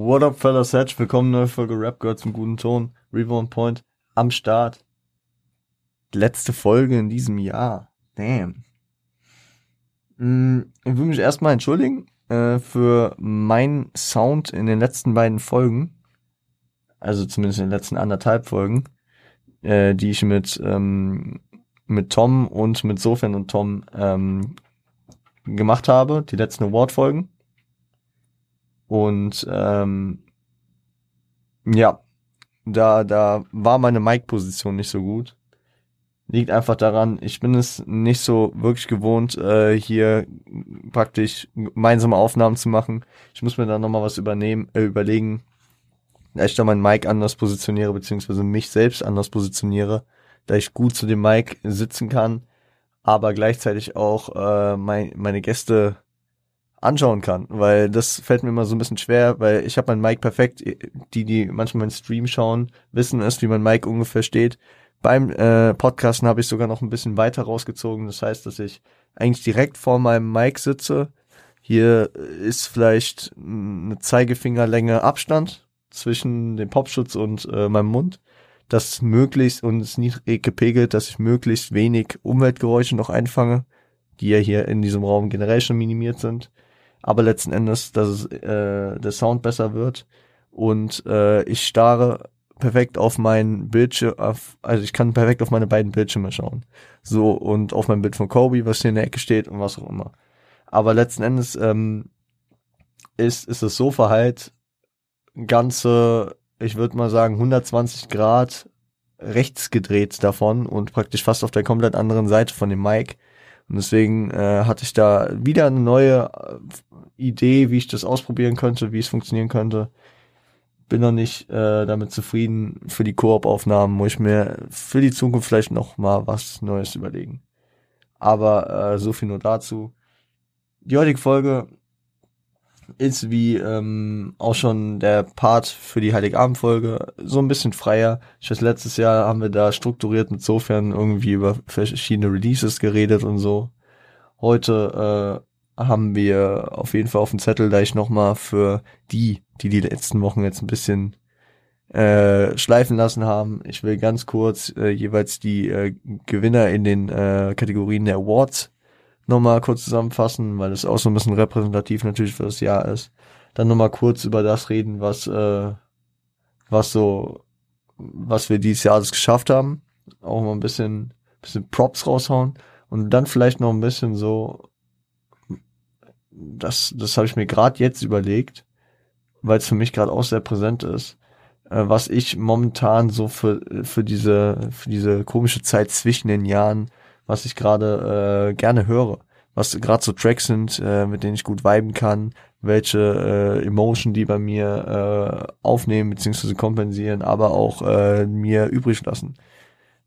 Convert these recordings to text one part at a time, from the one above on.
What up, fellas? Herzlich willkommen, neue Folge Rap gehört zum guten Ton. Reborn Point am Start. Letzte Folge in diesem Jahr. Damn. Mm, ich will mich erstmal entschuldigen äh, für meinen Sound in den letzten beiden Folgen. Also zumindest in den letzten anderthalb Folgen, äh, die ich mit, ähm, mit Tom und mit Sofian und Tom ähm, gemacht habe. Die letzten Award-Folgen. Und ähm, ja, da, da war meine Mic-Position nicht so gut. Liegt einfach daran, ich bin es nicht so wirklich gewohnt, äh, hier praktisch gemeinsame Aufnahmen zu machen. Ich muss mir da nochmal was übernehmen, äh, überlegen, da ich da mein Mic anders positioniere, beziehungsweise mich selbst anders positioniere, da ich gut zu dem Mic sitzen kann, aber gleichzeitig auch äh, mein, meine Gäste anschauen kann, weil das fällt mir immer so ein bisschen schwer, weil ich habe mein Mic perfekt, die, die manchmal meinen Stream schauen, wissen es, wie mein Mic ungefähr steht. Beim äh, Podcasten habe ich sogar noch ein bisschen weiter rausgezogen, das heißt, dass ich eigentlich direkt vor meinem Mic sitze. Hier ist vielleicht eine Zeigefingerlänge Abstand zwischen dem Popschutz und äh, meinem Mund, das möglichst und es niedrig gepegelt, dass ich möglichst wenig Umweltgeräusche noch einfange, die ja hier in diesem Raum generell schon minimiert sind aber letzten Endes, dass es, äh, der Sound besser wird und äh, ich starre perfekt auf mein Bildschirm, auf, also ich kann perfekt auf meine beiden Bildschirme schauen. So, und auf mein Bild von Kobe, was hier in der Ecke steht und was auch immer. Aber letzten Endes ähm, ist, ist das Sofa halt ganze, ich würde mal sagen, 120 Grad rechts gedreht davon und praktisch fast auf der komplett anderen Seite von dem Mic. Und deswegen äh, hatte ich da wieder eine neue äh, Idee, wie ich das ausprobieren könnte, wie es funktionieren könnte. Bin noch nicht äh, damit zufrieden. Für die Koop-Aufnahmen muss ich mir für die Zukunft vielleicht noch mal was Neues überlegen. Aber äh, so viel nur dazu. Die heutige Folge ist wie ähm, auch schon der Part für die Heiligabend-Folge so ein bisschen freier. Ich weiß, letztes Jahr haben wir da strukturiert mit sofern irgendwie über verschiedene Releases geredet und so. Heute äh, haben wir auf jeden Fall auf dem Zettel, da ich nochmal für die, die die letzten Wochen jetzt ein bisschen äh, schleifen lassen haben. Ich will ganz kurz äh, jeweils die äh, Gewinner in den äh, Kategorien der Awards nochmal kurz zusammenfassen, weil es auch so ein bisschen repräsentativ natürlich für das Jahr ist. Dann nochmal kurz über das reden, was, äh, was so, was wir dieses Jahr alles geschafft haben. Auch mal ein bisschen, bisschen Props raushauen. Und dann vielleicht noch ein bisschen so, das, das habe ich mir gerade jetzt überlegt, weil es für mich gerade auch sehr präsent ist, äh, was ich momentan so für, für diese, für diese komische Zeit zwischen den Jahren was ich gerade äh, gerne höre. Was gerade so Tracks sind, äh, mit denen ich gut viben kann, welche äh, Emotion die bei mir äh, aufnehmen bzw. kompensieren, aber auch äh, mir übrig lassen.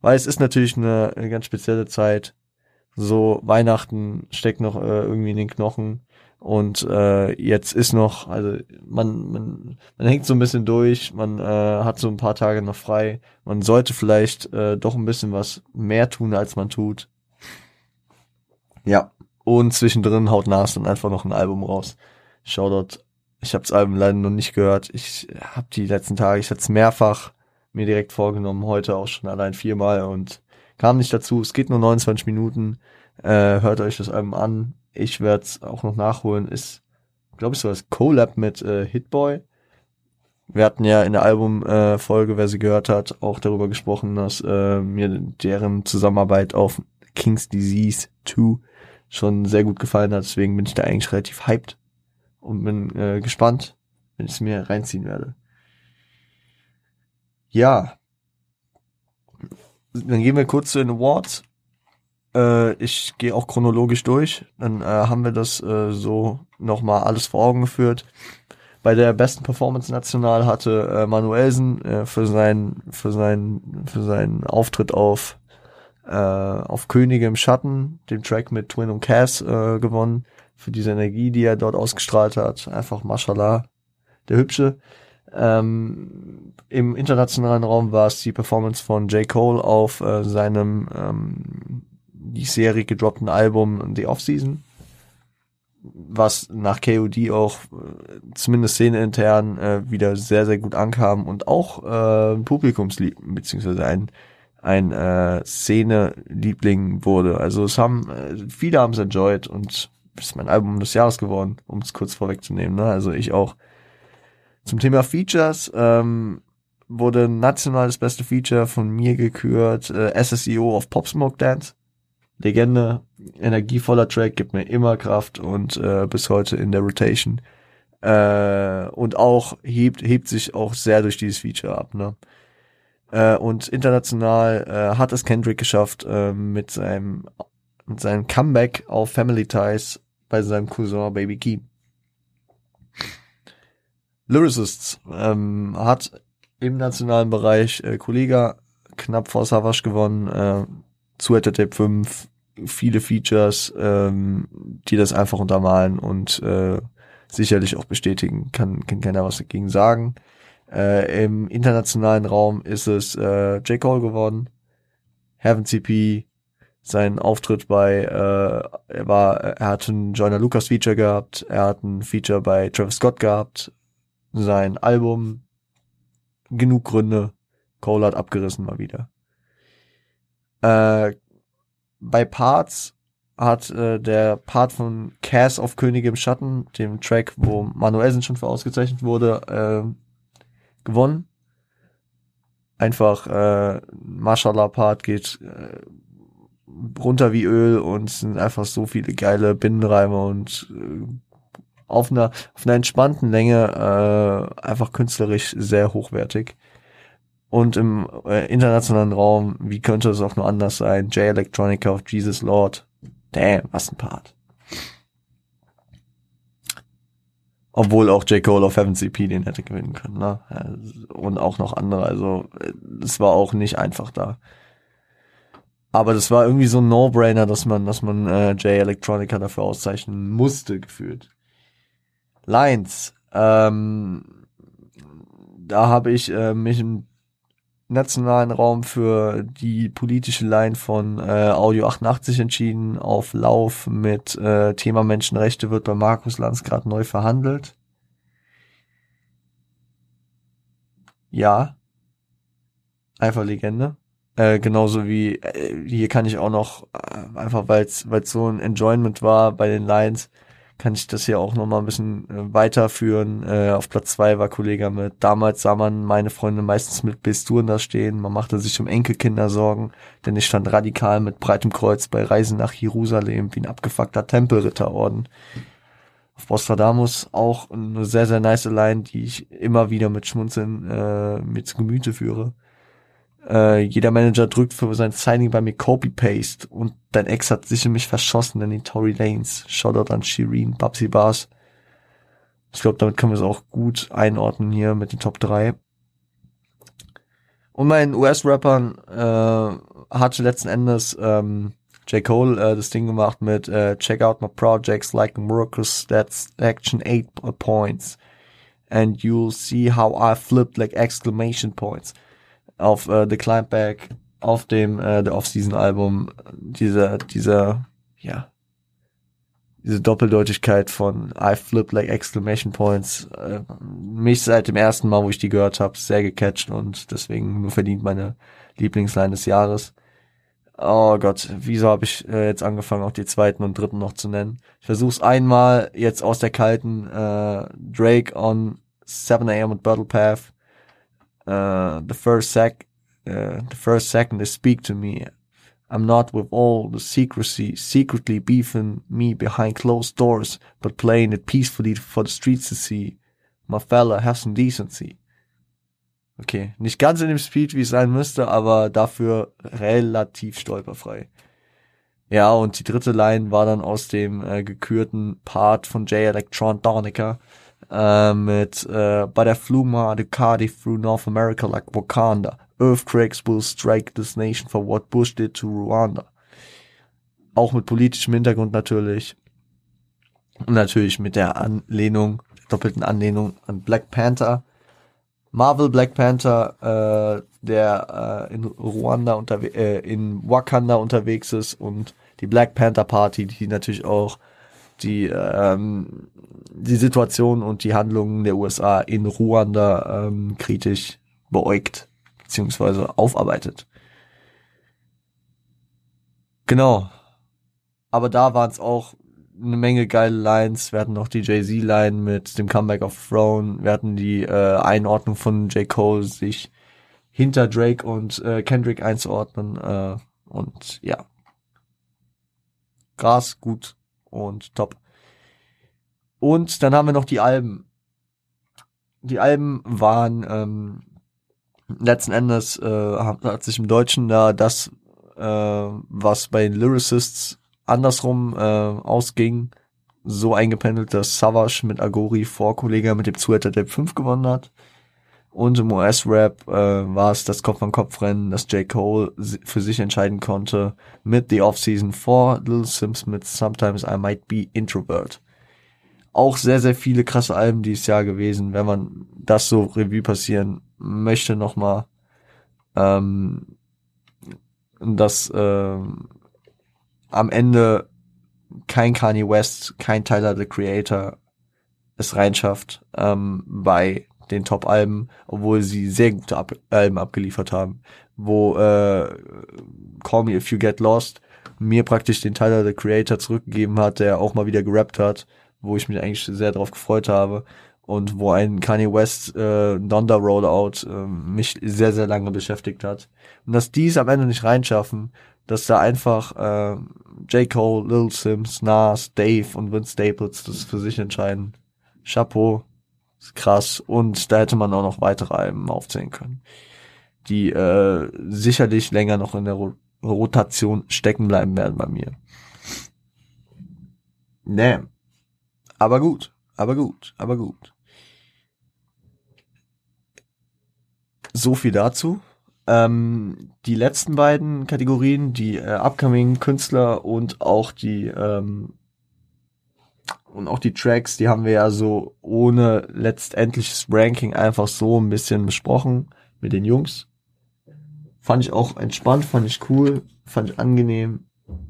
Weil es ist natürlich eine, eine ganz spezielle Zeit. So Weihnachten steckt noch äh, irgendwie in den Knochen. Und äh, jetzt ist noch, also man, man, man hängt so ein bisschen durch, man äh, hat so ein paar Tage noch frei. Man sollte vielleicht äh, doch ein bisschen was mehr tun, als man tut. Ja. Und zwischendrin haut Nas dann einfach noch ein Album raus. Shoutout. Ich habe das Album leider noch nicht gehört. Ich habe die letzten Tage, ich hatte es mehrfach mir direkt vorgenommen, heute auch schon allein viermal und kam nicht dazu. Es geht nur 29 Minuten. Äh, hört euch das Album an ich werde es auch noch nachholen, ist, glaube ich, so das Collab mit äh, Hitboy. Wir hatten ja in der Albumfolge, äh, wer sie gehört hat, auch darüber gesprochen, dass äh, mir deren Zusammenarbeit auf King's Disease 2 schon sehr gut gefallen hat. Deswegen bin ich da eigentlich relativ hyped und bin äh, gespannt, wenn ich es mir reinziehen werde. Ja. Dann gehen wir kurz zu den Awards. Äh, ich gehe auch chronologisch durch. Dann äh, haben wir das äh, so nochmal alles vor Augen geführt. Bei der besten Performance national hatte äh, Manuelsen äh, für seinen für seinen für seinen Auftritt auf äh, auf Könige im Schatten, dem Track mit Twin und Cass äh, gewonnen für diese Energie, die er dort ausgestrahlt hat. Einfach Mashallah, der hübsche. Ähm, Im internationalen Raum war es die Performance von J. Cole auf äh, seinem ähm, die Serie gedroppten Album The Off-Season. was nach KOD auch äh, zumindest szeneintern äh, wieder sehr, sehr gut ankam und auch äh, Publikumslieb, beziehungsweise ein, ein äh, Szene-Liebling wurde. Also es haben, äh, viele haben es enjoyed und ist mein Album des Jahres geworden, um es kurz vorwegzunehmen. Ne? Also ich auch. Zum Thema Features ähm, wurde national das beste Feature von mir gekürt, äh, SSEO of Pop Smoke Dance. Legende, energievoller Track, gibt mir immer Kraft und äh, bis heute in der Rotation. Äh, und auch hebt, hebt sich auch sehr durch dieses Feature ab. Ne? Äh, und international äh, hat es Kendrick geschafft, äh, mit seinem mit seinem Comeback auf Family Ties bei seinem Cousin Baby Keem. Lyricists ähm, hat im nationalen Bereich äh, Kollega knapp vor Savage gewonnen, äh, zu Tape 5, viele Features, ähm, die das einfach untermalen und äh, sicherlich auch bestätigen, kann, kann keiner was dagegen sagen. Äh, Im internationalen Raum ist es äh, J. Cole geworden, Heaven CP, sein Auftritt bei, äh, er war, er hat ein Joyner Lucas Feature gehabt, er hat ein Feature bei Travis Scott gehabt, sein Album, genug Gründe, Cole hat abgerissen mal wieder. Äh, bei Parts hat äh, der Part von Cass auf Könige im Schatten, dem Track, wo Manuelsen schon für ausgezeichnet wurde, äh, gewonnen. Einfach äh, Mashallah-Part geht äh, runter wie Öl und sind einfach so viele geile Binnenreime und äh, auf einer auf einer entspannten Länge äh, einfach künstlerisch sehr hochwertig. Und im äh, internationalen Raum, wie könnte es auch nur anders sein? J Electronica of Jesus Lord. Damn, was ein Part. Obwohl auch J. Cole auf Heaven CP den hätte gewinnen können, ne? Und auch noch andere. Also, es war auch nicht einfach da. Aber das war irgendwie so ein No-Brainer, dass man, dass man äh, J Electronica dafür auszeichnen musste, gefühlt. Lines. Ähm, da habe ich äh, mich im nationalen Raum für die politische Line von äh, Audio 88 entschieden. Auf Lauf mit äh, Thema Menschenrechte wird bei Markus Lanz gerade neu verhandelt. Ja. Einfach Legende. Äh, genauso wie äh, hier kann ich auch noch, äh, einfach weil es so ein Enjoyment war bei den Lines, kann ich das hier auch noch mal ein bisschen äh, weiterführen. Äh, auf Platz zwei war Kollege mit. Damals sah man meine Freunde meistens mit Besturen da stehen. Man machte sich um Enkelkinder Sorgen, denn ich stand radikal mit breitem Kreuz bei Reisen nach Jerusalem wie ein abgefuckter Tempelritterorden. Auf Bostradamus auch eine sehr, sehr nice Line, die ich immer wieder mit Schmunzeln äh, mit zu Gemüte führe. Äh, jeder Manager drückt für sein Signing bei mir Copy-Paste und dein Ex hat sich in mich verschossen in den Tory Lanes. Shoutout an Shireen, Babsy Bars. Ich glaube, damit können wir es auch gut einordnen hier mit den Top 3. Und meinen US-Rappern äh, hatte letzten Endes ähm, J. Cole äh, das Ding gemacht mit äh, Check out my projects like miracles, that's action 8 points. And you'll see how I flipped like exclamation points auf äh, The Climb Back, auf dem äh, The Off-Season-Album, dieser, dieser, ja, diese Doppeldeutigkeit von I flip like exclamation points, äh, mich seit dem ersten Mal, wo ich die gehört habe, sehr gecatcht und deswegen nur verdient meine Lieblingsline des Jahres. Oh Gott, wieso habe ich äh, jetzt angefangen, auch die zweiten und dritten noch zu nennen? Ich versuch's einmal jetzt aus der kalten äh, Drake on 7 a.m. und Battle Path uh, the first sec, uh, the first second they speak to me. I'm not with all the secrecy, secretly beefing me behind closed doors, but playing it peacefully for the streets to see. My fella, have some decency. Okay, nicht ganz in dem Speed, wie es sein müsste, aber dafür relativ stolperfrei. Ja, und die dritte Line war dann aus dem äh, gekürten Part von J Electron Donica, äh, mit äh, But I flew my Ducati through North America like Wakanda. Earthquakes will strike this nation for what Bush did to Rwanda. Auch mit politischem Hintergrund natürlich. Und natürlich mit der Anlehnung, der doppelten Anlehnung an Black Panther. Marvel Black Panther, äh, der äh, in Ruanda unterwegs, äh, in Wakanda unterwegs ist und die Black Panther Party, die natürlich auch die, ähm, die Situation und die Handlungen der USA in Ruanda ähm, kritisch beäugt beziehungsweise aufarbeitet. Genau. Aber da waren es auch eine Menge geile Lines. Wir hatten noch die Jay-Z-Line mit dem Comeback of Throne. Wir hatten die äh, Einordnung von J. Cole, sich hinter Drake und äh, Kendrick einzuordnen. Äh, und ja. Gras, gut und top. Und dann haben wir noch die Alben. Die Alben waren ähm, letzten Endes äh, hat sich im Deutschen da das, äh, was bei den Lyricists andersrum äh, ausging, so eingependelt, dass Savage mit Agori vor Kollega mit dem Zuhälter Tape 5 gewonnen hat. Und im US-Rap äh, war es das Kopf-an-Kopf-Rennen, das J. Cole für sich entscheiden konnte mit The Off-Season 4, Little Sims mit Sometimes I Might Be Introvert. Auch sehr, sehr viele krasse Alben dieses Jahr gewesen, wenn man das so Revue passieren möchte nochmal. Ähm, dass ähm, am Ende kein Kanye West, kein Tyler the Creator es reinschafft ähm, bei den Top-Alben, obwohl sie sehr gute Ab Alben abgeliefert haben, wo äh, Call Me If You Get Lost mir praktisch den Tyler the Creator zurückgegeben hat, der auch mal wieder gerappt hat, wo ich mich eigentlich sehr darauf gefreut habe und wo ein Kanye West äh, Donda Rollout äh, mich sehr, sehr lange beschäftigt hat. Und dass die es am Ende nicht reinschaffen, dass da einfach äh, J. Cole, Lil Sims, Nas, Dave und Vince Staples das für sich entscheiden. Chapeau, krass. Und da hätte man auch noch weitere Alben aufzählen können, die äh, sicherlich länger noch in der Ro Rotation stecken bleiben werden bei mir. Nee. Aber gut, aber gut, aber gut. So viel dazu. Ähm, die letzten beiden Kategorien, die äh, Upcoming Künstler und auch die ähm, und auch die Tracks, die haben wir ja so ohne letztendliches Ranking einfach so ein bisschen besprochen mit den Jungs. Fand ich auch entspannt, fand ich cool, fand ich angenehm.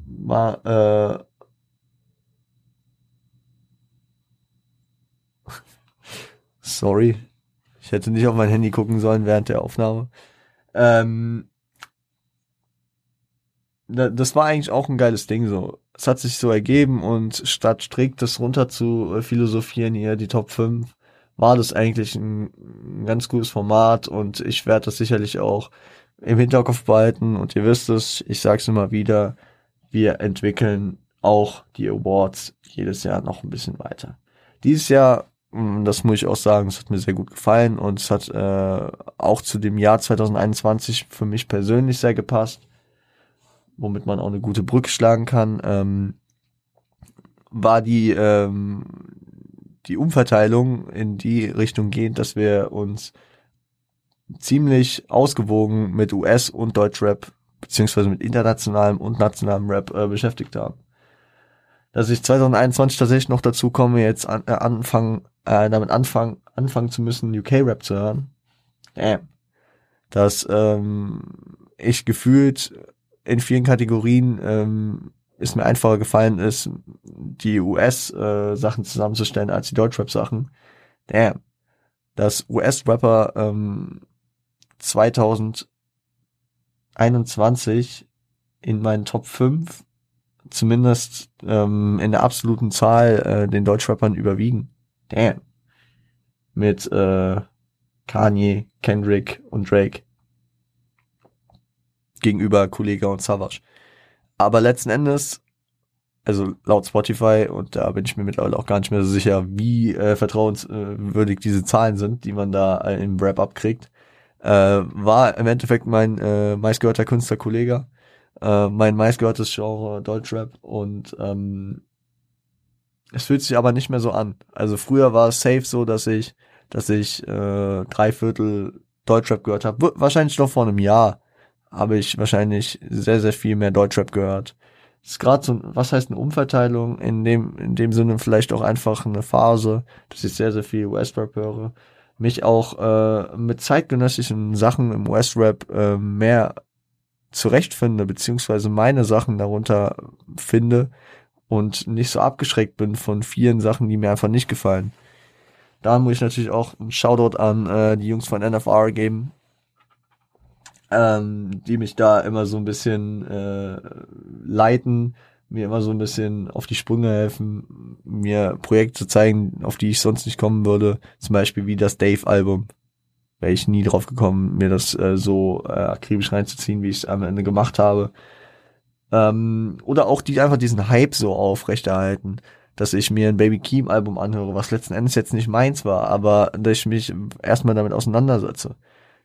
War äh, Sorry, ich hätte nicht auf mein Handy gucken sollen während der Aufnahme. Ähm, das war eigentlich auch ein geiles Ding so. Es hat sich so ergeben und statt strikt das runter zu philosophieren hier, die Top 5, war das eigentlich ein, ein ganz gutes Format und ich werde das sicherlich auch im Hinterkopf behalten und ihr wisst es, ich sag's immer wieder, wir entwickeln auch die Awards jedes Jahr noch ein bisschen weiter. Dieses Jahr Mm, das muss ich auch sagen, es hat mir sehr gut gefallen und es hat äh, auch zu dem Jahr 2021 für mich persönlich sehr gepasst, womit man auch eine gute Brücke schlagen kann. Ähm, war die ähm, die Umverteilung in die Richtung gehend, dass wir uns ziemlich ausgewogen mit US und Deutschrap beziehungsweise mit internationalem und nationalem Rap äh, beschäftigt haben dass ich 2021 tatsächlich noch dazu komme, jetzt an, äh, anfangen, äh, damit anfangen, anfangen zu müssen, UK-Rap zu hören. Damn. Dass ähm, ich gefühlt in vielen Kategorien ähm, ist mir einfacher gefallen ist, die US-Sachen äh, zusammenzustellen als die Deutschrap-Sachen. Damn. Dass US-Rapper ähm, 2021 in meinen Top 5 zumindest ähm, in der absoluten Zahl äh, den Deutschrappern überwiegen. Damn. Mit äh, Kanye, Kendrick und Drake gegenüber Kollega und Savage. Aber letzten Endes, also laut Spotify, und da bin ich mir mittlerweile auch gar nicht mehr so sicher, wie äh, vertrauenswürdig diese Zahlen sind, die man da im Wrap-Up kriegt, äh, war im Endeffekt mein äh, meistgehörter Künstler Kollega äh, mein meistgehörtes Genre Deutschrap und ähm, es fühlt sich aber nicht mehr so an. Also früher war es safe so, dass ich, dass ich äh, drei Viertel Deutschrap gehört habe. Wahrscheinlich noch vor einem Jahr habe ich wahrscheinlich sehr, sehr viel mehr Deutschrap gehört. Das ist gerade so, was heißt eine Umverteilung? In dem, in dem Sinne vielleicht auch einfach eine Phase, dass ich sehr, sehr viel Westrap höre. Mich auch äh, mit zeitgenössischen Sachen im Westrap äh, mehr zurechtfinde, beziehungsweise meine Sachen darunter finde und nicht so abgeschreckt bin von vielen Sachen, die mir einfach nicht gefallen. Da muss ich natürlich auch einen Shoutout an äh, die Jungs von NFR geben, ähm, die mich da immer so ein bisschen äh, leiten, mir immer so ein bisschen auf die Sprünge helfen, mir Projekte zu zeigen, auf die ich sonst nicht kommen würde. Zum Beispiel wie das Dave-Album. Wäre ich nie drauf gekommen, mir das äh, so äh, akribisch reinzuziehen, wie ich es am Ende gemacht habe. Ähm, oder auch die einfach diesen Hype so aufrechterhalten, dass ich mir ein Baby Keem Album anhöre, was letzten Endes jetzt nicht meins war, aber dass ich mich erstmal damit auseinandersetze.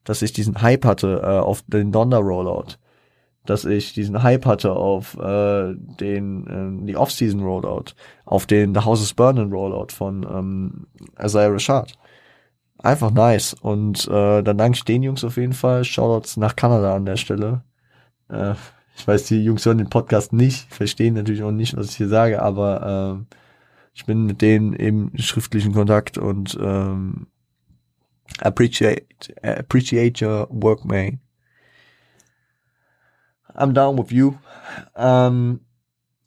Dass ich diesen Hype hatte äh, auf den Donda Rollout dass ich diesen Hype hatte auf äh, den äh, die Off-Season Rollout, auf den The House is Burning Rollout von ähm, Isaiah Rashad. Einfach nice. Und äh, dann danke ich den Jungs auf jeden Fall. Shoutouts nach Kanada an der Stelle. Äh, ich weiß, die Jungs hören den Podcast nicht, verstehen natürlich auch nicht, was ich hier sage, aber äh, ich bin mit denen im schriftlichen Kontakt und ähm, appreciate appreciate your work, man. I'm down with you. Ähm,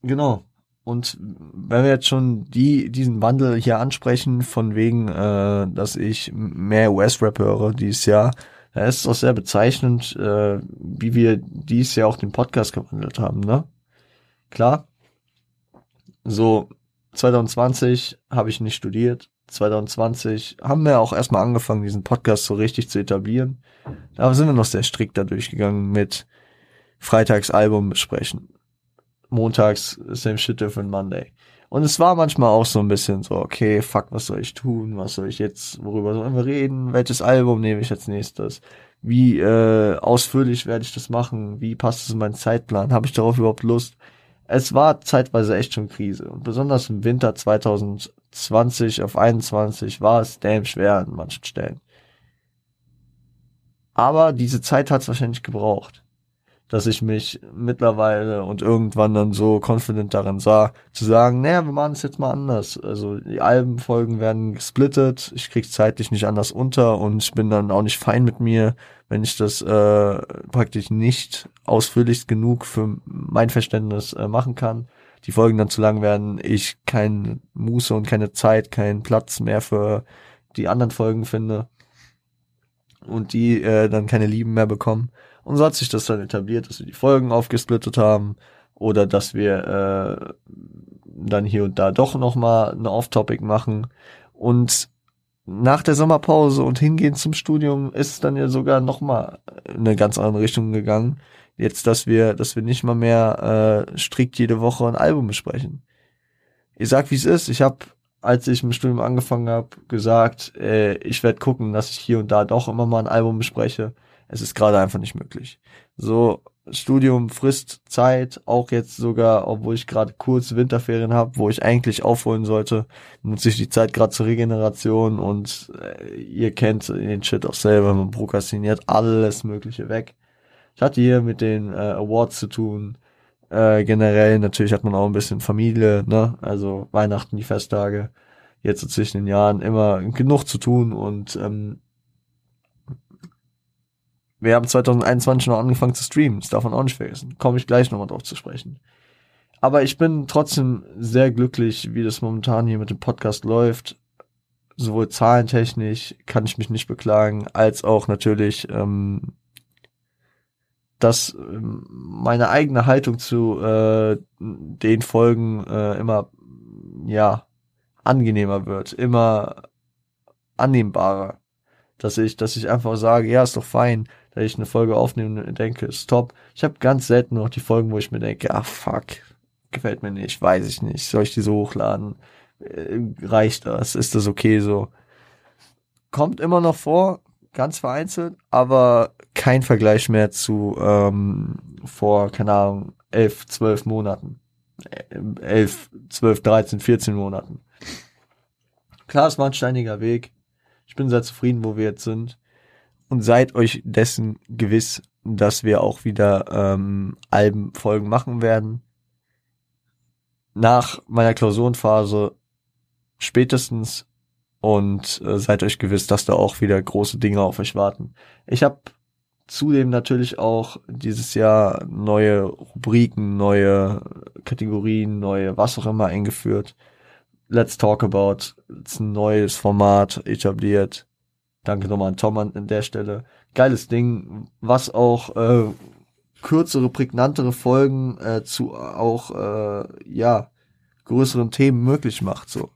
genau. Und wenn wir jetzt schon die, diesen Wandel hier ansprechen, von wegen, äh, dass ich mehr US-Rap höre dieses Jahr, da ist es auch sehr bezeichnend, äh, wie wir dieses Jahr auch den Podcast gewandelt haben, ne? Klar. So, 2020 habe ich nicht studiert. 2020 haben wir auch erstmal angefangen, diesen Podcast so richtig zu etablieren. Da sind wir noch sehr strikt da durchgegangen mit, freitags Album besprechen. Montags same shit different Monday. Und es war manchmal auch so ein bisschen so, okay, fuck, was soll ich tun? Was soll ich jetzt, worüber sollen wir reden? Welches Album nehme ich als nächstes? Wie äh, ausführlich werde ich das machen? Wie passt es in meinen Zeitplan? Habe ich darauf überhaupt Lust? Es war zeitweise echt schon Krise. Und besonders im Winter 2020 auf 21 war es damn schwer an manchen Stellen. Aber diese Zeit hat es wahrscheinlich gebraucht dass ich mich mittlerweile und irgendwann dann so confident darin sah, zu sagen, naja, wir machen es jetzt mal anders. Also die Albenfolgen werden gesplittet, ich krieg's zeitlich nicht anders unter und ich bin dann auch nicht fein mit mir, wenn ich das äh, praktisch nicht ausführlich genug für mein Verständnis äh, machen kann. Die Folgen dann zu lang werden, ich kein Muße und keine Zeit, keinen Platz mehr für die anderen Folgen finde und die äh, dann keine Lieben mehr bekommen. Und so hat sich das dann etabliert, dass wir die Folgen aufgesplittet haben oder dass wir äh, dann hier und da doch nochmal eine Off-Topic machen. Und nach der Sommerpause und hingehend zum Studium ist es dann ja sogar nochmal in eine ganz andere Richtung gegangen. Jetzt, dass wir, dass wir nicht mal mehr äh, strikt jede Woche ein Album besprechen. Ich sag, wie es ist. Ich habe, als ich im Studium angefangen habe, gesagt, äh, ich werde gucken, dass ich hier und da doch immer mal ein Album bespreche. Es ist gerade einfach nicht möglich. So, Studium frisst Zeit, auch jetzt sogar, obwohl ich gerade kurz Winterferien habe, wo ich eigentlich aufholen sollte, nutze ich die Zeit gerade zur Regeneration und äh, ihr kennt den Shit auch selber, man prokrastiniert alles Mögliche weg. Ich hatte hier mit den äh, Awards zu tun, äh, generell natürlich hat man auch ein bisschen Familie, ne, also Weihnachten, die Festtage, jetzt so zwischen den Jahren immer genug zu tun und ähm, wir haben 2021 noch angefangen zu streamen, das darf man auch nicht vergessen. Komme ich gleich nochmal drauf zu sprechen. Aber ich bin trotzdem sehr glücklich, wie das momentan hier mit dem Podcast läuft. Sowohl zahlentechnisch kann ich mich nicht beklagen, als auch natürlich, ähm, dass ähm, meine eigene Haltung zu äh, den Folgen äh, immer ja angenehmer wird, immer annehmbarer. Dass ich, dass ich einfach sage, ja, ist doch fein dass ich eine Folge aufnehme und denke, ist top. Ich habe ganz selten noch die Folgen, wo ich mir denke, ah fuck, gefällt mir nicht, weiß ich nicht, soll ich die so hochladen? Äh, reicht das? Ist das okay so? Kommt immer noch vor, ganz vereinzelt, aber kein Vergleich mehr zu ähm, vor, keine Ahnung, elf, zwölf Monaten. Äh, elf, zwölf, dreizehn, vierzehn Monaten. Klar, es war ein steiniger Weg. Ich bin sehr zufrieden, wo wir jetzt sind und seid euch dessen gewiss, dass wir auch wieder ähm, Albenfolgen machen werden. Nach meiner Klausurenphase spätestens und äh, seid euch gewiss, dass da auch wieder große Dinge auf euch warten. Ich habe zudem natürlich auch dieses Jahr neue Rubriken, neue Kategorien, neue was auch immer eingeführt. Let's Talk About, ist ein neues Format etabliert. Danke nochmal an Tom an der Stelle. Geiles Ding, was auch äh, kürzere, prägnantere Folgen äh, zu auch äh, ja größeren Themen möglich macht. So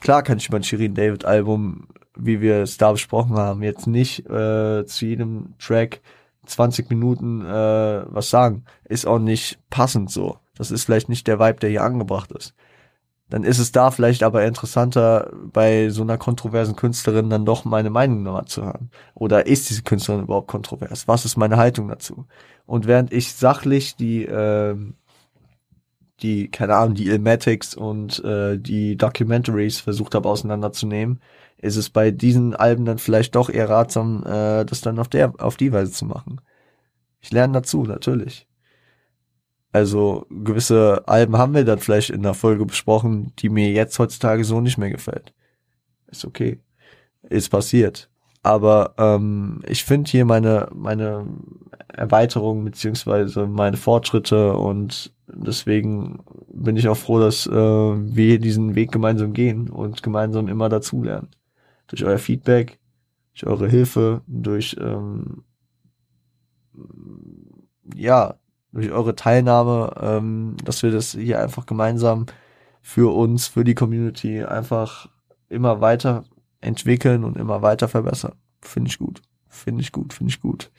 klar kann ich über ein Shirin David Album, wie wir es da besprochen haben, jetzt nicht äh, zu jedem Track 20 Minuten äh, was sagen. Ist auch nicht passend so. Das ist vielleicht nicht der Vibe, der hier angebracht ist dann ist es da vielleicht aber interessanter, bei so einer kontroversen Künstlerin dann doch meine Meinung nochmal zu hören. Oder ist diese Künstlerin überhaupt kontrovers? Was ist meine Haltung dazu? Und während ich sachlich die, äh, die, keine Ahnung, die Ilmatics und äh, die Documentaries versucht habe auseinanderzunehmen, ist es bei diesen Alben dann vielleicht doch eher ratsam, äh, das dann auf der, auf die Weise zu machen. Ich lerne dazu, natürlich. Also gewisse Alben haben wir dann vielleicht in der Folge besprochen, die mir jetzt heutzutage so nicht mehr gefällt. Ist okay. Ist passiert. Aber ähm, ich finde hier meine, meine Erweiterung beziehungsweise meine Fortschritte und deswegen bin ich auch froh, dass äh, wir diesen Weg gemeinsam gehen und gemeinsam immer dazulernen. Durch euer Feedback, durch eure Hilfe, durch ähm, ja, durch eure Teilnahme, ähm, dass wir das hier einfach gemeinsam für uns, für die Community einfach immer weiter entwickeln und immer weiter verbessern. Finde ich gut. Finde ich gut, finde ich gut.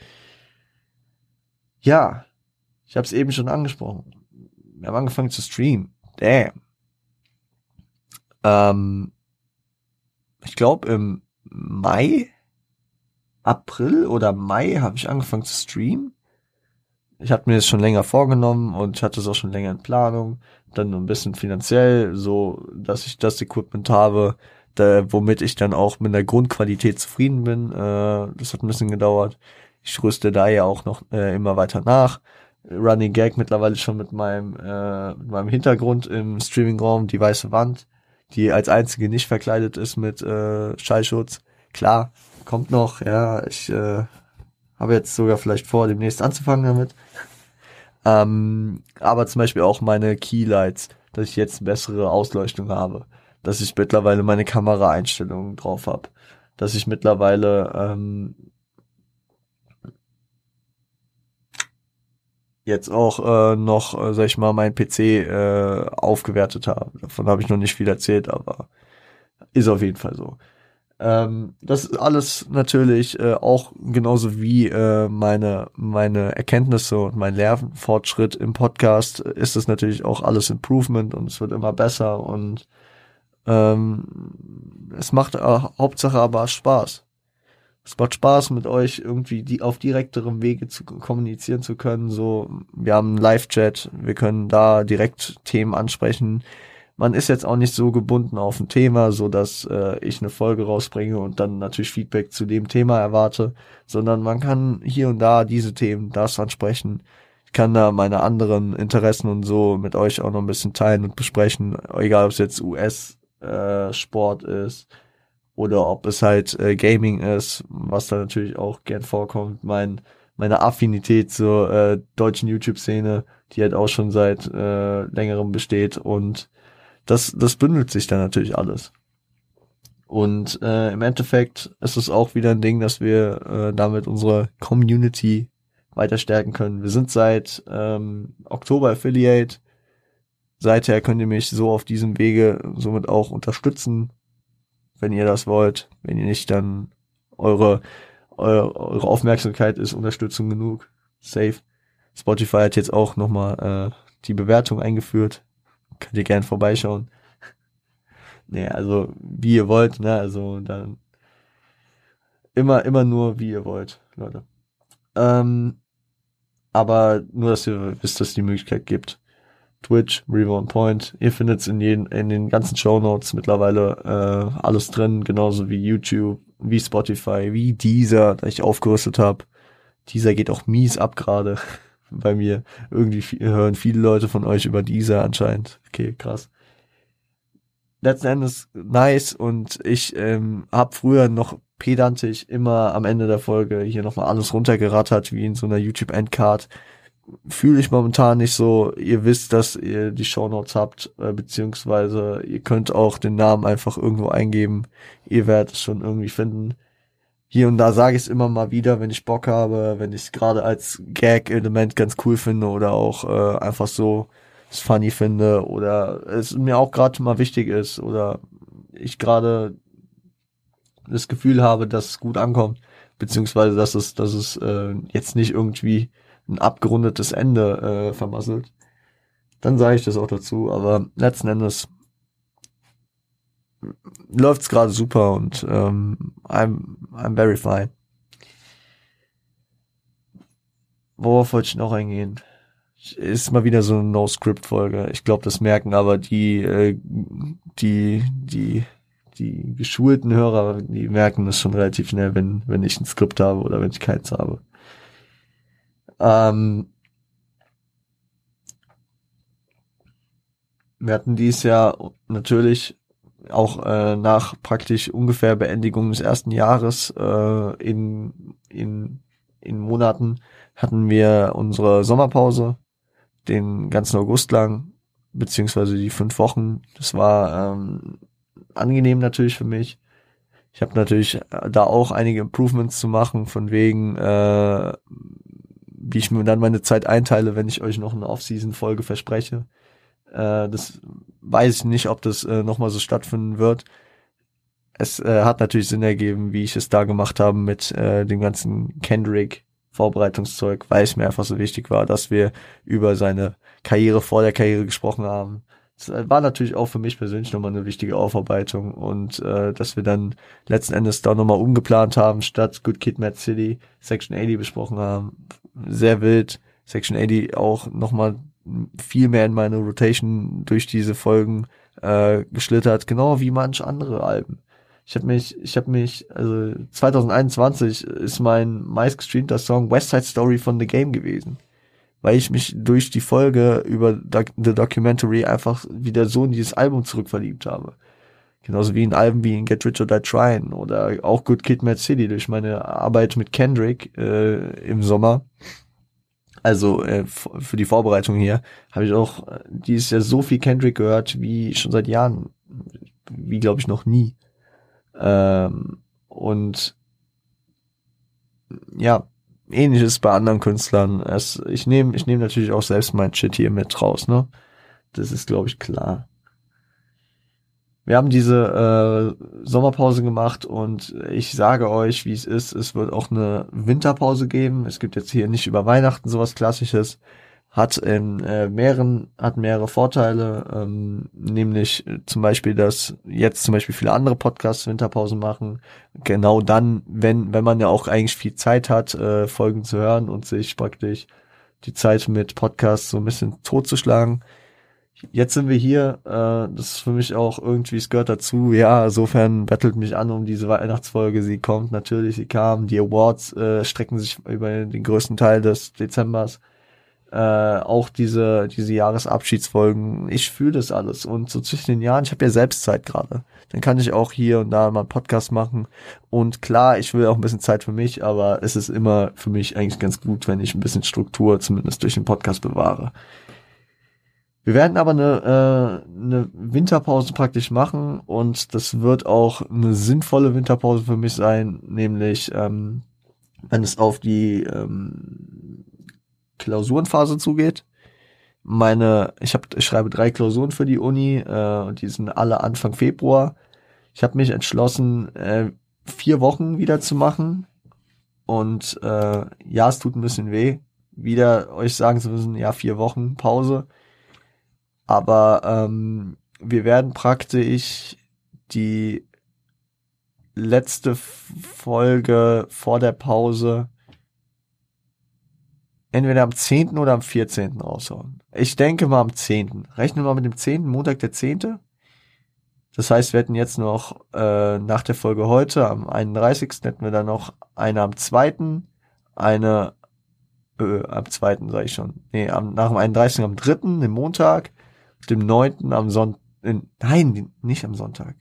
Ja, ich habe es eben schon angesprochen. Wir haben angefangen zu streamen. Damn. Ähm, ich glaube im Mai, April oder Mai habe ich angefangen zu streamen ich hatte mir das schon länger vorgenommen und ich hatte es auch schon länger in Planung. Dann ein bisschen finanziell, so dass ich das Equipment habe, da, womit ich dann auch mit der Grundqualität zufrieden bin. Äh, das hat ein bisschen gedauert. Ich rüste da ja auch noch äh, immer weiter nach. Running Gag mittlerweile schon mit meinem, äh, mit meinem Hintergrund im Streamingraum, die weiße Wand, die als einzige nicht verkleidet ist mit äh, Schallschutz. Klar, kommt noch, ja, ich äh, habe jetzt sogar vielleicht vor, demnächst anzufangen damit. Ähm, aber zum Beispiel auch meine Keylights, dass ich jetzt bessere Ausleuchtung habe, dass ich mittlerweile meine Kameraeinstellungen drauf habe, dass ich mittlerweile ähm, jetzt auch äh, noch, äh, sag ich mal, mein PC äh, aufgewertet habe. Davon habe ich noch nicht viel erzählt, aber ist auf jeden Fall so. Ähm, das ist alles natürlich äh, auch genauso wie äh, meine meine Erkenntnisse und mein Lernfortschritt im Podcast ist es natürlich auch alles Improvement und es wird immer besser und ähm, es macht äh, Hauptsache aber Spaß. Es macht Spaß mit euch irgendwie die auf direkterem Wege zu kommunizieren zu können. So, wir haben einen Live-Chat, wir können da direkt Themen ansprechen man ist jetzt auch nicht so gebunden auf ein Thema, so dass äh, ich eine Folge rausbringe und dann natürlich Feedback zu dem Thema erwarte, sondern man kann hier und da diese Themen, das ansprechen. Ich kann da meine anderen Interessen und so mit euch auch noch ein bisschen teilen und besprechen, egal ob es jetzt US-Sport äh, ist oder ob es halt äh, Gaming ist, was da natürlich auch gern vorkommt. Mein meine Affinität zur äh, deutschen YouTube-Szene, die halt auch schon seit äh, längerem besteht und das, das bündelt sich dann natürlich alles. Und äh, im Endeffekt ist es auch wieder ein Ding, dass wir äh, damit unsere Community weiter stärken können. Wir sind seit ähm, Oktober Affiliate. Seither könnt ihr mich so auf diesem Wege somit auch unterstützen, wenn ihr das wollt. Wenn ihr nicht, dann eure, eure, eure Aufmerksamkeit ist Unterstützung genug. Safe. Spotify hat jetzt auch nochmal äh, die Bewertung eingeführt. Könnt ihr gern vorbeischauen. nee, also wie ihr wollt, ne? Also dann immer, immer nur wie ihr wollt, Leute. Ähm, aber nur, dass ihr wisst, dass es die Möglichkeit gibt. Twitch, Reborn Point. Ihr findet es in, in den ganzen Show Notes mittlerweile äh, alles drin, genauso wie YouTube, wie Spotify, wie Deezer, da ich aufgerüstet habe. Dieser geht auch mies ab gerade bei mir. Irgendwie hören viele Leute von euch über dieser anscheinend. Okay, krass. Letzten Endes nice und ich ähm, habe früher noch pedantisch immer am Ende der Folge hier nochmal alles runtergerattert, wie in so einer YouTube-Endcard. Fühle ich momentan nicht so. Ihr wisst, dass ihr die Shownotes habt, äh, beziehungsweise ihr könnt auch den Namen einfach irgendwo eingeben. Ihr werdet es schon irgendwie finden. Hier und da sage ich es immer mal wieder, wenn ich Bock habe, wenn ich es gerade als Gag-Element ganz cool finde oder auch äh, einfach so es funny finde oder es mir auch gerade mal wichtig ist oder ich gerade das Gefühl habe, dass es gut ankommt, beziehungsweise dass es, dass es äh, jetzt nicht irgendwie ein abgerundetes Ende äh, vermasselt, dann sage ich das auch dazu. Aber letzten Endes läuft's gerade super und ähm, I'm, I'm very fine. Worauf wollte ich noch eingehen? Ist mal wieder so eine No-Script-Folge. Ich glaube, das merken aber die, äh, die, die die geschulten Hörer, die merken das schon relativ schnell, wenn, wenn ich ein Skript habe oder wenn ich keins habe. Ähm, wir hatten dies Jahr natürlich auch äh, nach praktisch ungefähr Beendigung des ersten Jahres äh, in, in, in Monaten hatten wir unsere Sommerpause den ganzen August lang, beziehungsweise die fünf Wochen. Das war ähm, angenehm natürlich für mich. Ich habe natürlich äh, da auch einige Improvements zu machen, von wegen, äh, wie ich mir dann meine Zeit einteile, wenn ich euch noch eine Off-Season-Folge verspreche. Äh, das weiß ich nicht, ob das äh, nochmal so stattfinden wird. Es äh, hat natürlich Sinn ergeben, wie ich es da gemacht habe mit äh, dem ganzen Kendrick Vorbereitungszeug, weil es mir einfach so wichtig war, dass wir über seine Karriere vor der Karriere gesprochen haben, war natürlich auch für mich persönlich nochmal eine wichtige Aufarbeitung und äh, dass wir dann letzten Endes da nochmal umgeplant haben, statt Good Kid Mad City Section 80 besprochen haben. Sehr wild. Section 80 auch nochmal viel mehr in meine Rotation durch diese Folgen äh, geschlittert, genau wie manch andere Alben. Ich habe mich, ich habe mich, also 2021 ist mein meistgestreamter Song West Side Story von The Game gewesen weil ich mich durch die Folge über The Documentary einfach wieder so in dieses Album zurückverliebt habe. Genauso wie in Alben wie in Get Rich or Die Tryin' oder auch Good Kid Mad City durch meine Arbeit mit Kendrick äh, im Sommer. Also äh, für die Vorbereitung hier habe ich auch dieses Jahr so viel Kendrick gehört wie schon seit Jahren, wie glaube ich noch nie. Ähm, und ja, ähnliches bei anderen Künstlern. Es, ich nehme ich nehm natürlich auch selbst mein Shit hier mit raus, ne? Das ist, glaube ich, klar. Wir haben diese äh, Sommerpause gemacht und ich sage euch, wie es ist, es wird auch eine Winterpause geben. Es gibt jetzt hier nicht über Weihnachten sowas Klassisches hat in äh, mehreren hat mehrere Vorteile, ähm, nämlich äh, zum Beispiel, dass jetzt zum Beispiel viele andere Podcasts Winterpausen machen. Genau dann, wenn wenn man ja auch eigentlich viel Zeit hat, äh, Folgen zu hören und sich praktisch die Zeit mit Podcasts so ein bisschen totzuschlagen. Jetzt sind wir hier. Äh, das ist für mich auch irgendwie, es gehört dazu. Ja, insofern bettelt mich an um diese Weihnachtsfolge. Sie kommt natürlich, sie kam. Die Awards äh, strecken sich über den größten Teil des Dezembers äh, auch diese diese Jahresabschiedsfolgen. Ich fühle das alles und so zwischen den Jahren, ich habe ja selbst Zeit gerade. Dann kann ich auch hier und da mal einen Podcast machen und klar, ich will auch ein bisschen Zeit für mich, aber es ist immer für mich eigentlich ganz gut, wenn ich ein bisschen Struktur zumindest durch den Podcast bewahre. Wir werden aber eine, äh, eine Winterpause praktisch machen und das wird auch eine sinnvolle Winterpause für mich sein, nämlich ähm, wenn es auf die ähm, Klausurenphase zugeht. Meine, ich habe, ich schreibe drei Klausuren für die Uni äh, und die sind alle Anfang Februar. Ich habe mich entschlossen, äh, vier Wochen wieder zu machen. Und äh, ja, es tut ein bisschen weh, wieder euch sagen zu müssen, ja, vier Wochen Pause. Aber ähm, wir werden praktisch die letzte Folge vor der Pause entweder am 10. oder am 14. raushauen. Ich denke mal am 10. Rechnen wir mal mit dem 10. Montag der 10. Das heißt, wir hätten jetzt noch äh, nach der Folge heute, am 31. hätten wir dann noch eine am 2., eine äh, am 2. sage ich schon. Nee, am, nach dem 31. am 3., dem Montag, dem 9. am Sonntag. Nein, nicht am Sonntag.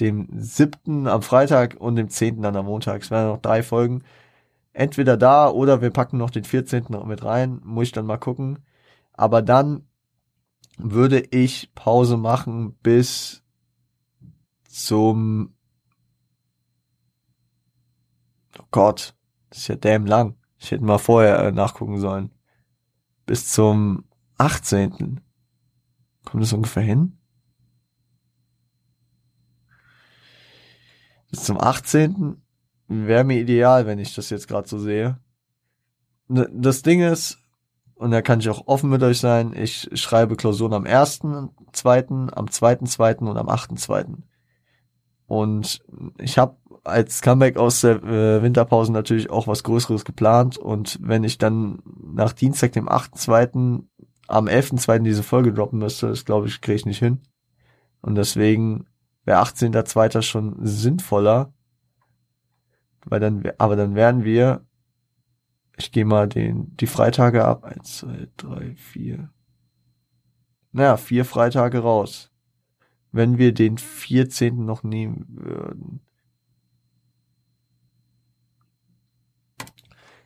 dem siebten am Freitag und dem zehnten dann am Montag. Es werden noch drei Folgen. Entweder da oder wir packen noch den vierzehnten noch mit rein. Muss ich dann mal gucken. Aber dann würde ich Pause machen bis zum Oh Gott, das ist ja damn lang. Ich hätte mal vorher äh, nachgucken sollen. Bis zum 18. Kommt das ungefähr hin? Bis zum 18. wäre mir ideal, wenn ich das jetzt gerade so sehe. Das Ding ist, und da kann ich auch offen mit euch sein, ich schreibe Klausuren am 1.2., am 2.2. und am 8.2. Und ich habe als Comeback aus der äh, Winterpause natürlich auch was Größeres geplant. Und wenn ich dann nach Dienstag, dem 8.2., am 11.2. diese Folge droppen müsste, das glaube ich, kriege ich nicht hin. Und deswegen wäre 18.2. schon sinnvoller. Weil dann, aber dann wären wir, ich gehe mal den, die Freitage ab. Eins, zwei, drei, vier. Naja, vier Freitage raus. Wenn wir den 14. noch nehmen würden.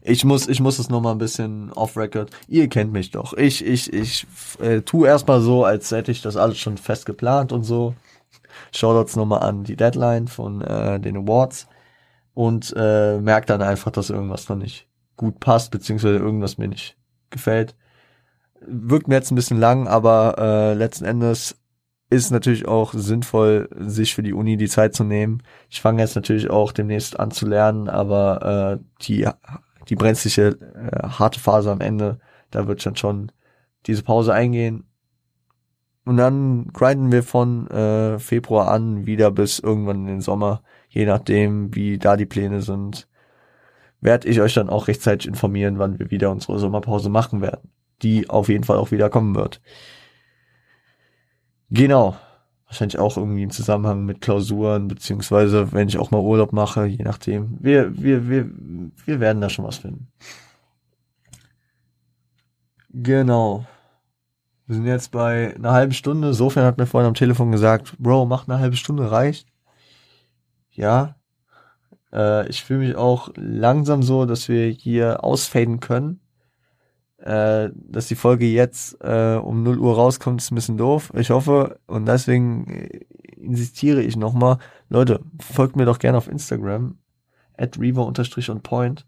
Ich muss, ich muss es noch mal ein bisschen off record. Ihr kennt mich doch. Ich, ich, ich äh, tu erstmal so, als hätte ich das alles schon fest geplant und so. Shoutouts nochmal an die Deadline von äh, den Awards und äh, merkt dann einfach, dass irgendwas noch nicht gut passt, beziehungsweise irgendwas mir nicht gefällt. Wirkt mir jetzt ein bisschen lang, aber äh, letzten Endes ist natürlich auch sinnvoll, sich für die Uni die Zeit zu nehmen. Ich fange jetzt natürlich auch demnächst an zu lernen, aber äh, die die brenzliche, äh, harte Phase am Ende, da wird dann schon diese Pause eingehen. Und dann grinden wir von äh, Februar an wieder bis irgendwann in den Sommer, je nachdem, wie da die Pläne sind, werde ich euch dann auch rechtzeitig informieren, wann wir wieder unsere Sommerpause machen werden, die auf jeden Fall auch wieder kommen wird. Genau wahrscheinlich auch irgendwie im Zusammenhang mit Klausuren, beziehungsweise wenn ich auch mal Urlaub mache, je nachdem. Wir, wir, wir, wir werden da schon was finden. Genau. Wir sind jetzt bei einer halben Stunde. Sofern hat mir vorhin am Telefon gesagt, Bro, mach eine halbe Stunde, reicht. Ja. Äh, ich fühle mich auch langsam so, dass wir hier ausfaden können äh, dass die Folge jetzt äh, um 0 Uhr rauskommt, ist ein bisschen doof. Ich hoffe, und deswegen äh, insistiere ich nochmal, Leute, folgt mir doch gerne auf Instagram, at reaver-on-point,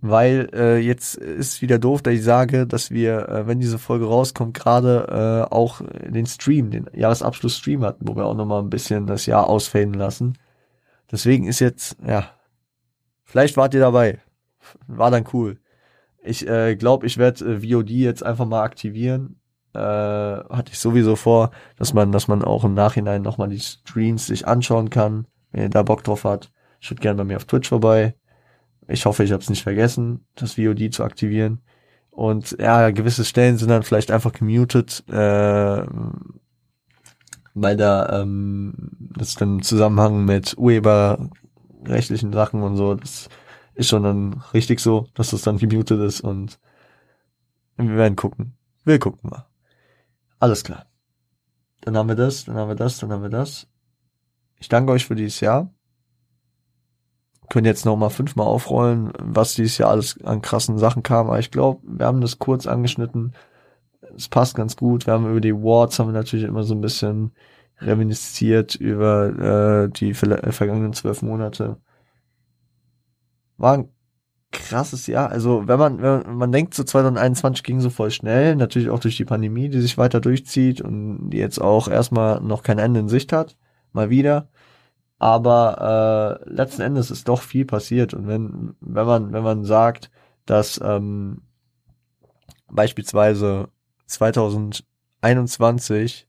weil äh, jetzt ist wieder doof, dass ich sage, dass wir, äh, wenn diese Folge rauskommt, gerade äh, auch den Stream, den Jahresabschluss-Stream hatten, wo wir auch nochmal ein bisschen das Jahr ausfaden lassen. Deswegen ist jetzt, ja, vielleicht wart ihr dabei. War dann cool. Ich äh, glaube, ich werde äh, VOD jetzt einfach mal aktivieren. Äh, hatte ich sowieso vor, dass man, dass man auch im Nachhinein nochmal die Streams sich anschauen kann, wenn ihr da Bock drauf hat. Schaut gerne bei mir auf Twitch vorbei. Ich hoffe, ich habe es nicht vergessen, das VOD zu aktivieren. Und ja, gewisse Stellen sind dann vielleicht einfach gemutet, äh, weil da ähm, das dann im Zusammenhang mit urheberrechtlichen Sachen und so, das ist schon dann richtig so, dass das dann gemutet ist und wir werden gucken. Wir gucken mal. Alles klar. Dann haben wir das, dann haben wir das, dann haben wir das. Ich danke euch für dieses Jahr. Können jetzt noch mal fünfmal aufrollen, was dieses Jahr alles an krassen Sachen kam. Aber ich glaube, wir haben das kurz angeschnitten. Es passt ganz gut. Wir haben über die Awards haben wir natürlich immer so ein bisschen reminisziert über äh, die vergangenen zwölf Monate war ein krasses Jahr. Also wenn man, wenn man denkt, so 2021 ging so voll schnell, natürlich auch durch die Pandemie, die sich weiter durchzieht und die jetzt auch erstmal noch kein Ende in Sicht hat, mal wieder. Aber äh, letzten Endes ist doch viel passiert und wenn wenn man wenn man sagt, dass ähm, beispielsweise 2021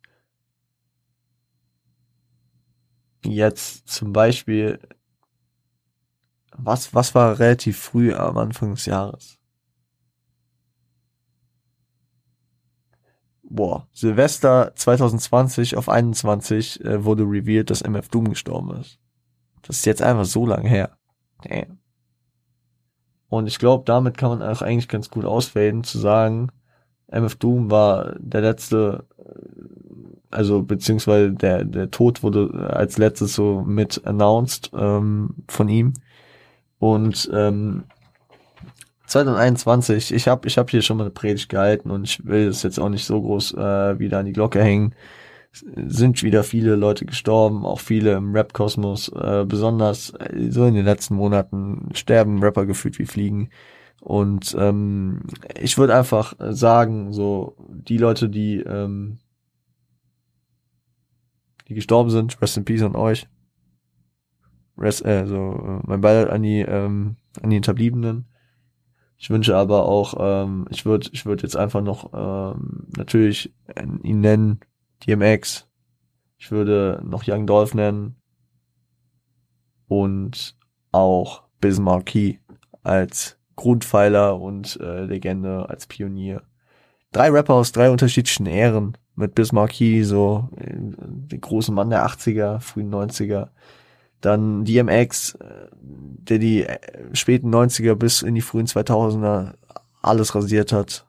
jetzt zum Beispiel was, was war relativ früh am Anfang des Jahres? Boah, Silvester 2020 auf 21 äh, wurde revealed, dass MF Doom gestorben ist. Das ist jetzt einfach so lang her. Damn. Und ich glaube, damit kann man auch eigentlich ganz gut ausfaden, zu sagen, MF Doom war der letzte äh, also beziehungsweise der, der Tod wurde als letztes so mit announced ähm, von ihm. Und ähm, 2021, ich habe ich hab hier schon mal eine Predigt gehalten und ich will es jetzt auch nicht so groß äh, wieder an die Glocke hängen. Sind wieder viele Leute gestorben, auch viele im Rap-Kosmos, äh, besonders äh, so in den letzten Monaten sterben Rapper gefühlt wie Fliegen. Und ähm, ich würde einfach sagen, so die Leute, die ähm, die gestorben sind, rest in peace an euch. Rest, äh, so äh, mein Beileid an die ähm, an die Hinterbliebenen. Ich wünsche aber auch, ähm, ich würde ich würde jetzt einfach noch ähm, natürlich ihn nennen, DMX. Ich würde noch Young Dolph nennen und auch Bismarcky als Grundpfeiler und äh, Legende als Pionier. Drei Rapper aus drei unterschiedlichen Ähren mit Bismarcky, so äh, der große Mann der 80er, frühen 90er. Dann DMX, äh, der die äh, späten 90er bis in die frühen 2000er alles rasiert hat.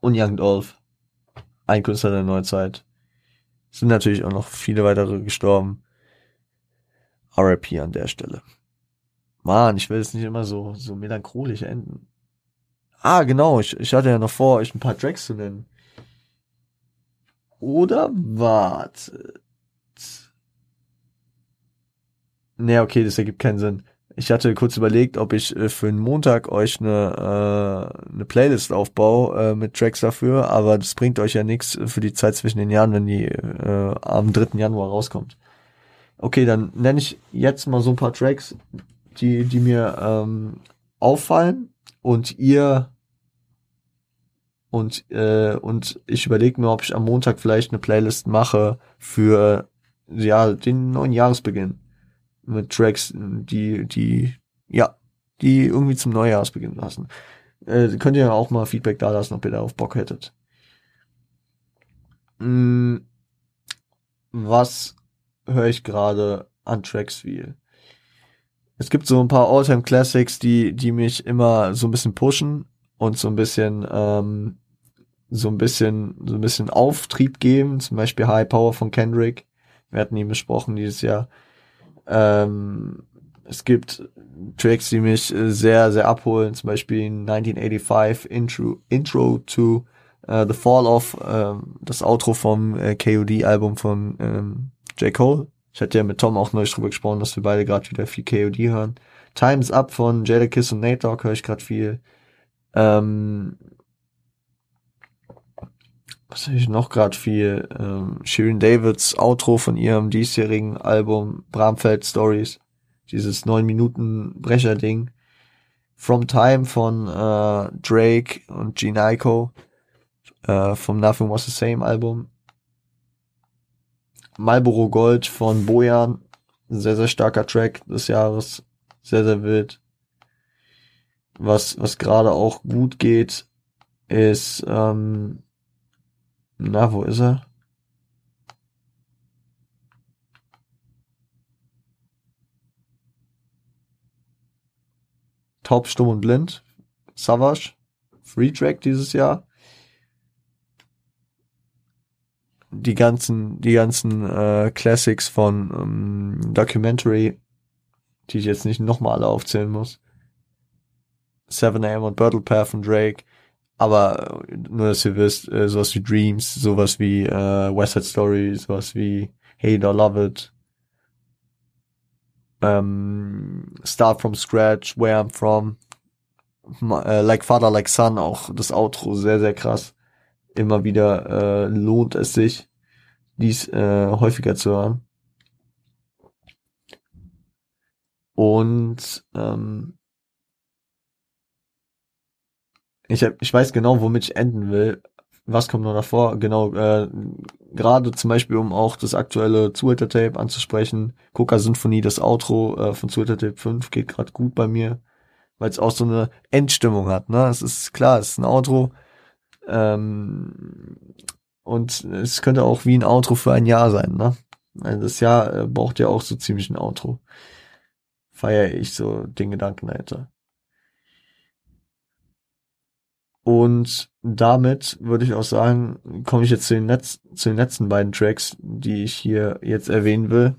Und Young Dolph, ein Künstler der Neuzeit. Sind natürlich auch noch viele weitere gestorben. RIP an der Stelle. Mann, ich will jetzt nicht immer so, so melancholisch enden. Ah, genau, ich, ich hatte ja noch vor, euch ein paar Tracks zu nennen. Oder wartet. Nee, okay, das ergibt keinen Sinn. Ich hatte kurz überlegt, ob ich äh, für einen Montag euch eine, äh, eine Playlist aufbaue äh, mit Tracks dafür, aber das bringt euch ja nichts für die Zeit zwischen den Jahren, wenn die äh, am 3. Januar rauskommt. Okay, dann nenne ich jetzt mal so ein paar Tracks, die, die mir ähm, auffallen und ihr und äh, und ich überlege mir, ob ich am Montag vielleicht eine Playlist mache für ja den neuen Jahresbeginn mit Tracks, die die ja die irgendwie zum Neujahrsbeginn lassen. Äh, könnt ihr auch mal Feedback da lassen, ob ihr darauf Bock hättet. Hm, was höre ich gerade an Tracks viel? Es gibt so ein paar Alltime Classics, die, die mich immer so ein bisschen pushen und so ein bisschen, ähm, so ein bisschen, so ein bisschen Auftrieb geben. Zum Beispiel High Power von Kendrick. Wir hatten ihn besprochen dieses Jahr. Ähm, es gibt Tracks, die mich sehr, sehr abholen. Zum Beispiel 1985 Intro, Intro to uh, The Fall of, ähm, das Outro vom äh, KOD-Album von ähm, J. Cole. Ich hatte ja mit Tom auch neulich drüber gesprochen, dass wir beide gerade wieder viel KOD hören. Times Up von Jada Kiss und Nate Dogg höre ich gerade viel. Ähm, was höre ich noch gerade viel? Ähm, Shirin Davids Outro von ihrem diesjährigen Album Bramfeld Stories. Dieses 9 Minuten Brecher Ding. From Time von äh, Drake und Gene Ico äh, vom Nothing Was the Same Album. Marlboro Gold von Bojan. Sehr, sehr starker Track des Jahres. Sehr, sehr wild. Was, was gerade auch gut geht, ist, ähm, na, wo ist er? Taub, stumm und blind. Savage. Free Track dieses Jahr. Die ganzen, die ganzen äh, Classics von ähm, Documentary, die ich jetzt nicht nochmal alle aufzählen muss. 7am und Birtle Path von Drake. Aber äh, nur, dass ihr wisst, äh, sowas wie Dreams, sowas wie äh, West Side Story, sowas wie Hate or Love It. Ähm, Start from Scratch, Where I'm From. Äh, like Father, Like Son, auch das Outro, sehr, sehr krass immer wieder äh, lohnt es sich, dies äh, häufiger zu hören. Und ähm, ich, hab, ich weiß genau, womit ich enden will. Was kommt noch davor? Genau, äh, gerade zum Beispiel, um auch das aktuelle Zuhälter-Tape anzusprechen. Coca-Symphonie, das Outro äh, von Zuhälter-Tape 5 geht gerade gut bei mir, weil es auch so eine Endstimmung hat. Ne? Es ist klar, es ist ein Outro, ähm, und es könnte auch wie ein Outro für ein Jahr sein, ne? Also das Jahr äh, braucht ja auch so ziemlich ein Outro. Feiere ich so den Gedanken dahinter. Und damit würde ich auch sagen, komme ich jetzt zu den, Netz, zu den letzten beiden Tracks, die ich hier jetzt erwähnen will.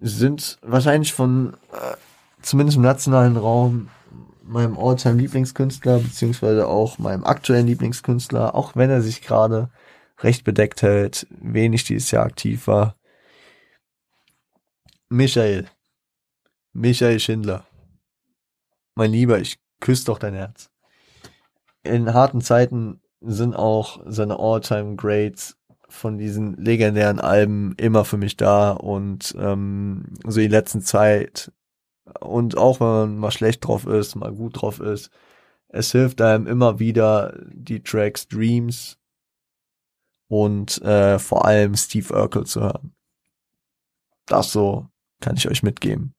Sind wahrscheinlich von, äh, zumindest im nationalen Raum, meinem Alltime Lieblingskünstler, beziehungsweise auch meinem aktuellen Lieblingskünstler, auch wenn er sich gerade recht bedeckt hält, wenig dieses Jahr aktiv war. Michael. Michael Schindler. Mein Lieber, ich küsse doch dein Herz. In harten Zeiten sind auch seine All-Time Greats von diesen legendären Alben immer für mich da und ähm, so die letzten Zeit und auch wenn man mal schlecht drauf ist, mal gut drauf ist, es hilft einem immer wieder die Tracks Dreams und äh, vor allem Steve Urkel zu hören. Das so kann ich euch mitgeben.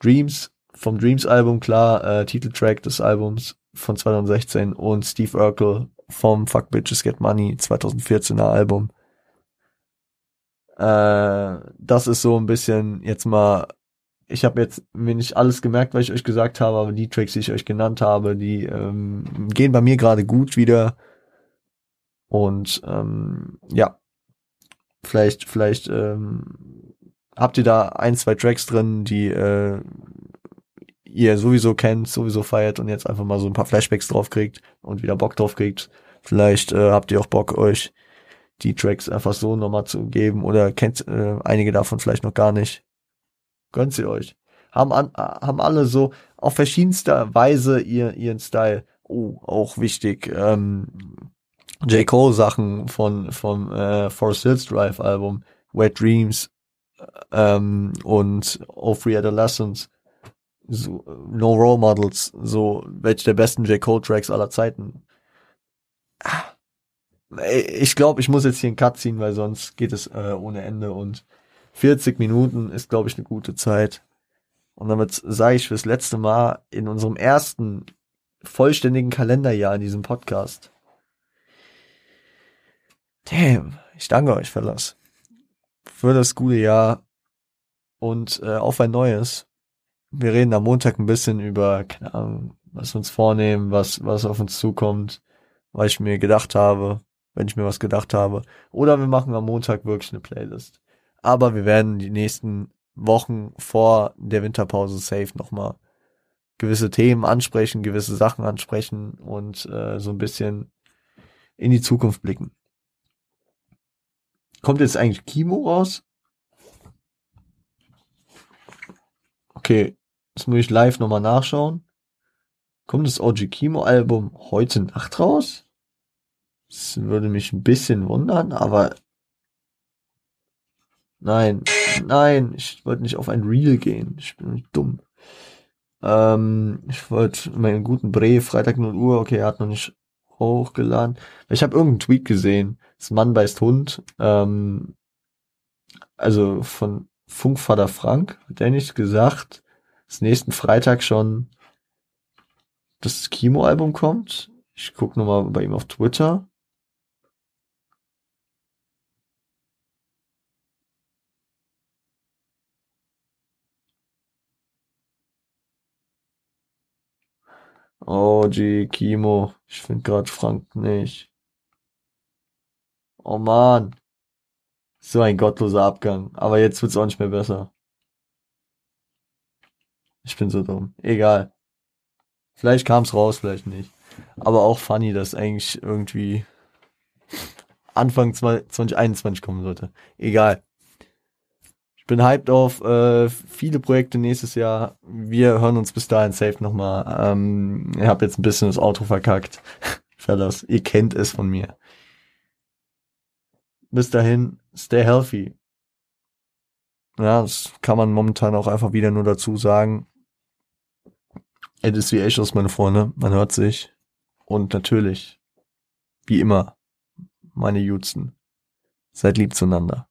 Dreams vom Dreams Album klar, äh, Titeltrack des Albums von 2016 und Steve Urkel vom Fuck Bitches Get Money 2014er Album. Äh, das ist so ein bisschen jetzt mal ich habe jetzt mir nicht alles gemerkt, was ich euch gesagt habe, aber die Tracks, die ich euch genannt habe, die ähm, gehen bei mir gerade gut wieder. Und ähm, ja, vielleicht, vielleicht ähm, habt ihr da ein, zwei Tracks drin, die äh, ihr sowieso kennt, sowieso feiert und jetzt einfach mal so ein paar Flashbacks drauf kriegt und wieder Bock drauf kriegt. Vielleicht äh, habt ihr auch Bock, euch die Tracks einfach so nochmal zu geben oder kennt äh, einige davon vielleicht noch gar nicht. Gönnt sie euch. Haben, an, haben alle so auf verschiedenster Weise ihr, ihren Style. Oh, auch wichtig. Ähm, J. Cole Sachen von, vom äh, Forest Hills Drive Album, Wet Dreams ähm, und Oh Free Adolescence. So, no Role Models, so welche der besten J. Cole Tracks aller Zeiten. Ich glaube, ich muss jetzt hier einen Cut ziehen, weil sonst geht es äh, ohne Ende und 40 Minuten ist, glaube ich, eine gute Zeit. Und damit sage ich fürs letzte Mal in unserem ersten vollständigen Kalenderjahr in diesem Podcast. Damn, ich danke euch, Fellas, für das gute Jahr und äh, auf ein neues. Wir reden am Montag ein bisschen über, keine Ahnung, was wir uns vornehmen, was, was auf uns zukommt, was ich mir gedacht habe, wenn ich mir was gedacht habe. Oder wir machen am Montag wirklich eine Playlist. Aber wir werden die nächsten Wochen vor der Winterpause safe nochmal gewisse Themen ansprechen, gewisse Sachen ansprechen und äh, so ein bisschen in die Zukunft blicken. Kommt jetzt eigentlich Kimo raus? Okay, das muss ich live nochmal nachschauen. Kommt das OG Kimo Album heute Nacht raus? Das würde mich ein bisschen wundern, aber Nein, nein, ich wollte nicht auf ein Reel gehen. Ich bin nicht dumm. Ähm, ich wollte meinen guten Bre, Freitag 0 Uhr, okay, er hat noch nicht hochgeladen. Ich habe irgendeinen Tweet gesehen, das Mann beißt Hund, ähm, also von Funkvater Frank, hat der nicht gesagt, dass nächsten Freitag schon das Kimo-Album kommt? Ich guck nochmal bei ihm auf Twitter. Oh, G, Kimo. Ich finde gerade Frank nicht. Oh man. So ein gottloser Abgang. Aber jetzt wird's auch nicht mehr besser. Ich bin so dumm. Egal. Vielleicht kam's raus, vielleicht nicht. Aber auch funny, dass eigentlich irgendwie Anfang 2021 kommen sollte. Egal. Ich bin hyped auf äh, viele Projekte nächstes Jahr. Wir hören uns bis dahin safe nochmal. Ähm, ich habe jetzt ein bisschen das Auto verkackt. Fellas, ihr kennt es von mir. Bis dahin, stay healthy. Ja, das kann man momentan auch einfach wieder nur dazu sagen. It is wie Ashos, meine Freunde. Man hört sich. Und natürlich, wie immer, meine Jutsen. Seid lieb zueinander.